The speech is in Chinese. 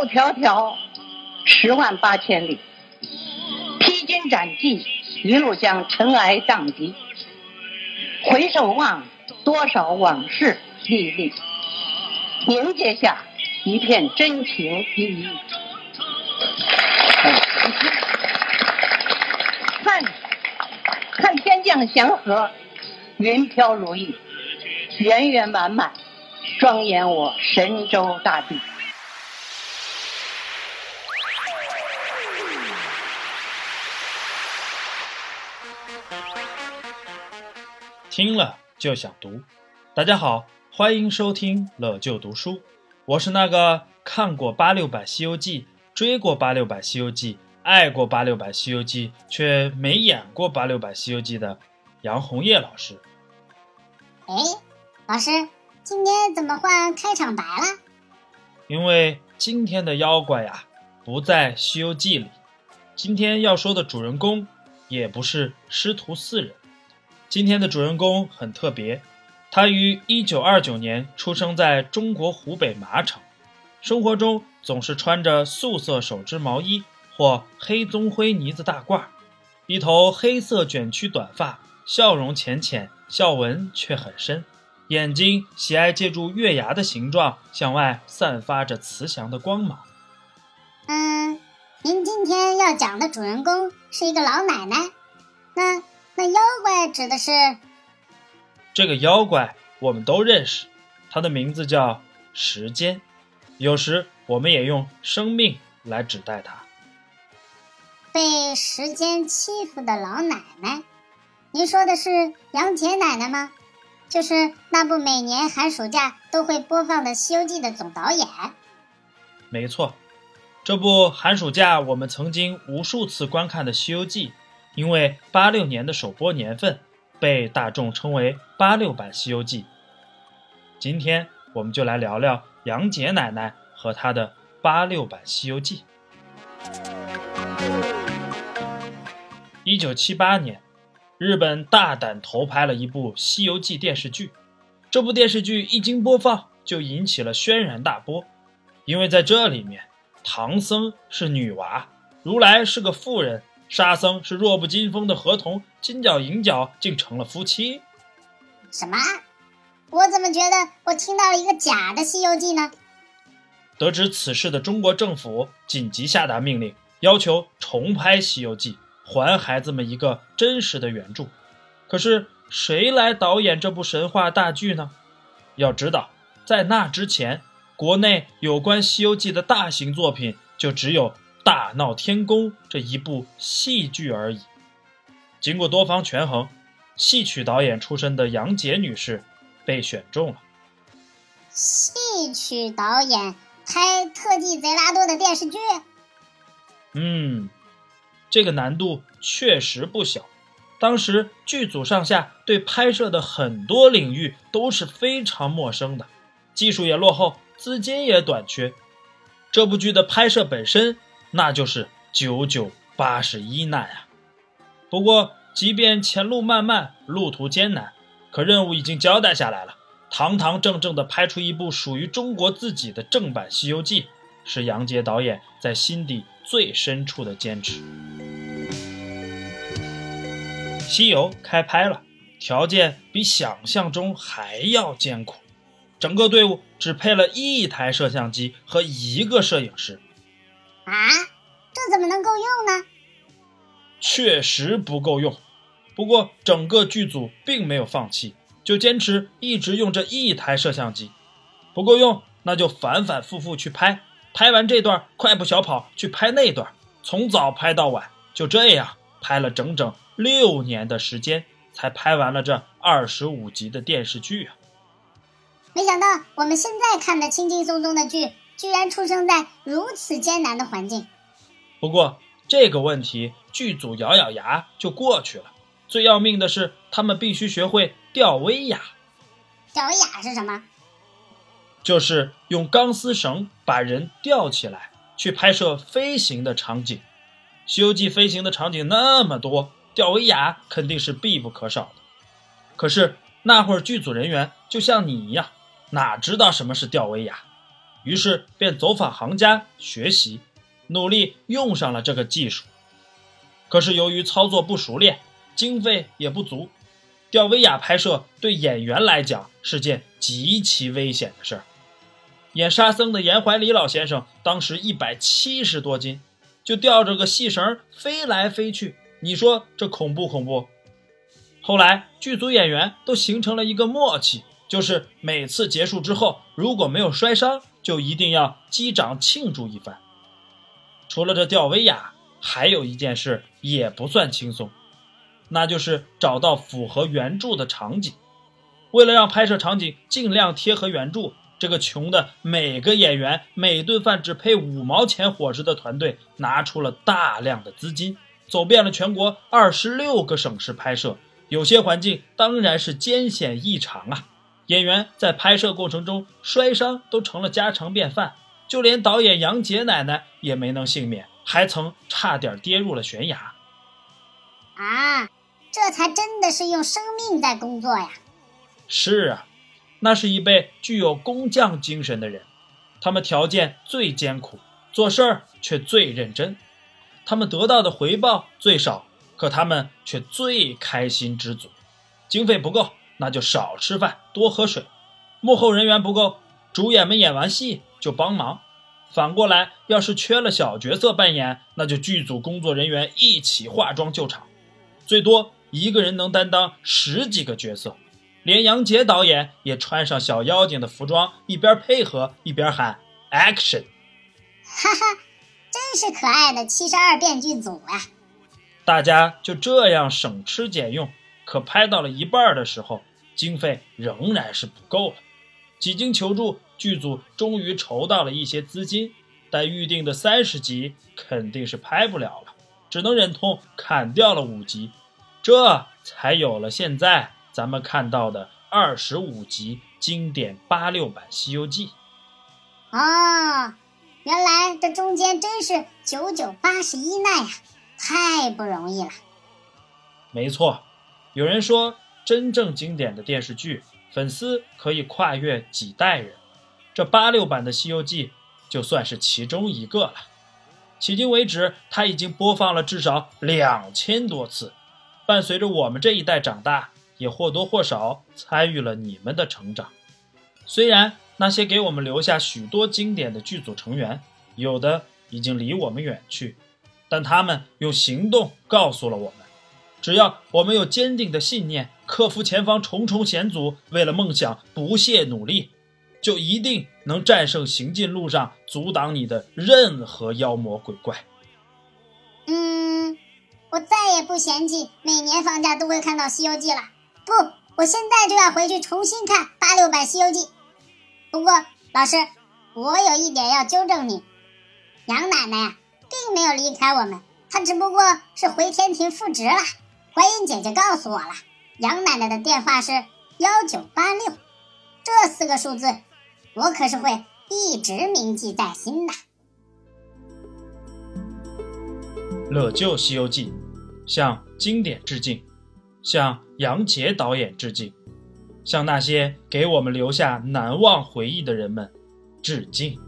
路迢迢，十万八千里，披荆斩棘，一路将尘埃荡涤。回首望，多少往事历历，凝结下一片真情依依。看，看天降祥和，云飘如意，圆圆满满，庄严我神州大地。听了就想读。大家好，欢迎收听乐就读书，我是那个看过八六版《西游记》，追过八六版《西游记》，爱过八六版《西游记》，却没演过八六版《西游记》的杨红叶老师。哎，老师，今天怎么换开场白了？因为今天的妖怪呀，不在《西游记》里，今天要说的主人公也不是师徒四人。今天的主人公很特别，他于1929年出生在中国湖北麻城，生活中总是穿着素色手织毛衣或黑棕灰呢子大褂，一头黑色卷曲短发，笑容浅浅，笑纹却很深，眼睛喜爱借助月牙的形状向外散发着慈祥的光芒。嗯，您今天要讲的主人公是一个老奶奶，那。那妖怪指的是这个妖怪，我们都认识，它的名字叫时间。有时我们也用生命来指代它。被时间欺负的老奶奶，您说的是杨戬奶奶吗？就是那部每年寒暑假都会播放的《西游记》的总导演。没错，这部寒暑假我们曾经无数次观看的《西游记》。因为八六年的首播年份，被大众称为“八六版西游记”。今天我们就来聊聊杨戬奶奶和她的八六版西游记。一九七八年，日本大胆投拍了一部《西游记》电视剧。这部电视剧一经播放，就引起了轩然大波，因为在这里面，唐僧是女娃，如来是个妇人。沙僧是弱不禁风的河童，金角银角竟成了夫妻。什么？我怎么觉得我听到了一个假的《西游记》呢？得知此事的中国政府紧急下达命令，要求重拍《西游记》，还孩子们一个真实的原著。可是谁来导演这部神话大剧呢？要知道，在那之前，国内有关《西游记》的大型作品就只有。大闹天宫这一部戏剧而已。经过多方权衡，戏曲导演出身的杨洁女士被选中了。戏曲导演拍特技贼拉多的电视剧？嗯，这个难度确实不小。当时剧组上下对拍摄的很多领域都是非常陌生的，技术也落后，资金也短缺。这部剧的拍摄本身。那就是九九八十一难啊！不过，即便前路漫漫，路途艰难，可任务已经交代下来了。堂堂正正的拍出一部属于中国自己的正版《西游记》，是杨洁导演在心底最深处的坚持。西游开拍了，条件比想象中还要艰苦，整个队伍只配了一台摄像机和一个摄影师。啊，这怎么能够用呢？确实不够用。不过整个剧组并没有放弃，就坚持一直用这一台摄像机。不够用，那就反反复复去拍，拍完这段快步小跑去拍那段，从早拍到晚，就这样拍了整整六年的时间，才拍完了这二十五集的电视剧啊！没想到我们现在看的轻轻松松的剧。居然出生在如此艰难的环境。不过这个问题，剧组咬咬牙就过去了。最要命的是，他们必须学会吊威亚。吊威亚是什么？就是用钢丝绳把人吊起来，去拍摄飞行的场景。《西游记》飞行的场景那么多，吊威亚肯定是必不可少的。可是那会儿剧组人员就像你一样，哪知道什么是吊威亚？于是便走访行家学习，努力用上了这个技术。可是由于操作不熟练，经费也不足，吊威亚拍摄对演员来讲是件极其危险的事儿。演沙僧的严怀礼老先生当时一百七十多斤，就吊着个细绳飞来飞去，你说这恐怖恐怖？后来剧组演员都形成了一个默契，就是每次结束之后，如果没有摔伤，就一定要击掌庆祝一番。除了这吊威亚，还有一件事也不算轻松，那就是找到符合原著的场景。为了让拍摄场景尽量贴合原著，这个穷的每个演员每顿饭只配五毛钱伙食的团队，拿出了大量的资金，走遍了全国二十六个省市拍摄。有些环境当然是艰险异常啊！演员在拍摄过程中摔伤都成了家常便饭，就连导演杨洁奶奶也没能幸免，还曾差点跌入了悬崖。啊，这才真的是用生命在工作呀！是啊，那是一辈具有工匠精神的人，他们条件最艰苦，做事儿却最认真，他们得到的回报最少。可他们却最开心知足，经费不够那就少吃饭多喝水，幕后人员不够，主演们演完戏就帮忙。反过来，要是缺了小角色扮演，那就剧组工作人员一起化妆救场，最多一个人能担当十几个角色。连杨洁导演也穿上小妖精的服装，一边配合一边喊 “action”。哈哈，真是可爱的七十二变剧组啊！大家就这样省吃俭用，可拍到了一半的时候，经费仍然是不够了。几经求助，剧组终于筹到了一些资金，但预定的三十集肯定是拍不了了，只能忍痛砍掉了五集，这才有了现在咱们看到的二十五集经典八六版《西游记》。哦，原来这中间真是九九八十一难呀！太不容易了。没错，有人说，真正经典的电视剧，粉丝可以跨越几代人。这八六版的《西游记》就算是其中一个了。迄今为止，它已经播放了至少两千多次，伴随着我们这一代长大，也或多或少参与了你们的成长。虽然那些给我们留下许多经典的剧组成员，有的已经离我们远去。但他们用行动告诉了我们，只要我们有坚定的信念，克服前方重重险阻，为了梦想不懈努力，就一定能战胜行进路上阻挡你的任何妖魔鬼怪。嗯，我再也不嫌弃每年放假都会看到《西游记》了。不，我现在就要回去重新看八六版《西游记》。不过，老师，我有一点要纠正你，杨奶奶呀。并没有离开我们，她只不过是回天庭复职了。观音姐姐告诉我了，杨奶奶的电话是幺九八六，这四个数字我可是会一直铭记在心的。乐旧《西游记》，向经典致敬，向杨洁导演致敬，向那些给我们留下难忘回忆的人们致敬。